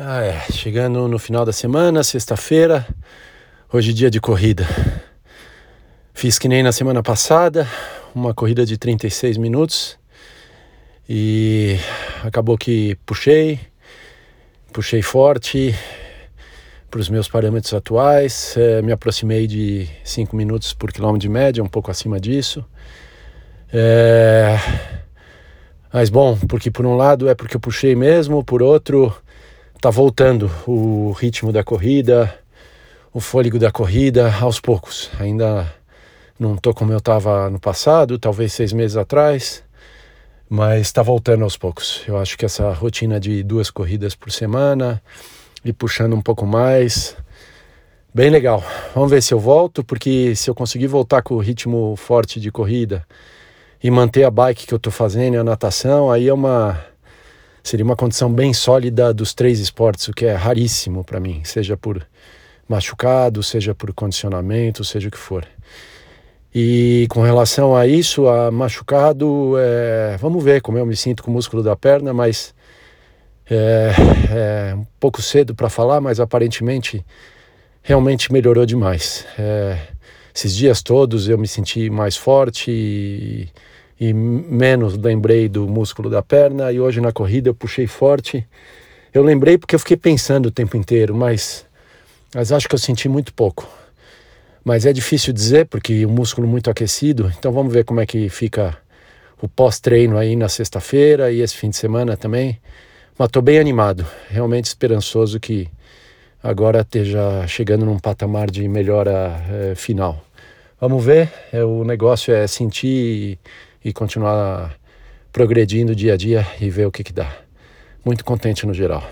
Ah, é. Chegando no final da semana, sexta-feira, hoje é dia de corrida. Fiz que nem na semana passada, uma corrida de 36 minutos e acabou que puxei, puxei forte para os meus parâmetros atuais, é, me aproximei de 5 minutos por quilômetro de média, um pouco acima disso. É... Mas bom, porque por um lado é porque eu puxei mesmo, por outro tá voltando o ritmo da corrida, o fôlego da corrida aos poucos. Ainda não tô como eu estava no passado, talvez seis meses atrás, mas está voltando aos poucos. Eu acho que essa rotina de duas corridas por semana e puxando um pouco mais, bem legal. Vamos ver se eu volto, porque se eu conseguir voltar com o ritmo forte de corrida e manter a bike que eu estou fazendo, a natação, aí é uma seria uma condição bem sólida dos três esportes, o que é raríssimo para mim, seja por machucado, seja por condicionamento, seja o que for. E com relação a isso, a machucado, é, vamos ver como eu me sinto com o músculo da perna, mas é, é um pouco cedo para falar, mas aparentemente realmente melhorou demais. É, esses dias todos eu me senti mais forte e e menos lembrei do músculo da perna. E hoje na corrida eu puxei forte. Eu lembrei porque eu fiquei pensando o tempo inteiro, mas, mas acho que eu senti muito pouco. Mas é difícil dizer porque o músculo muito aquecido. Então vamos ver como é que fica o pós-treino aí na sexta-feira e esse fim de semana também. Mas estou bem animado, realmente esperançoso que agora esteja chegando num patamar de melhora é, final. Vamos ver, é, o negócio é sentir e continuar progredindo dia a dia e ver o que, que dá. Muito contente no geral.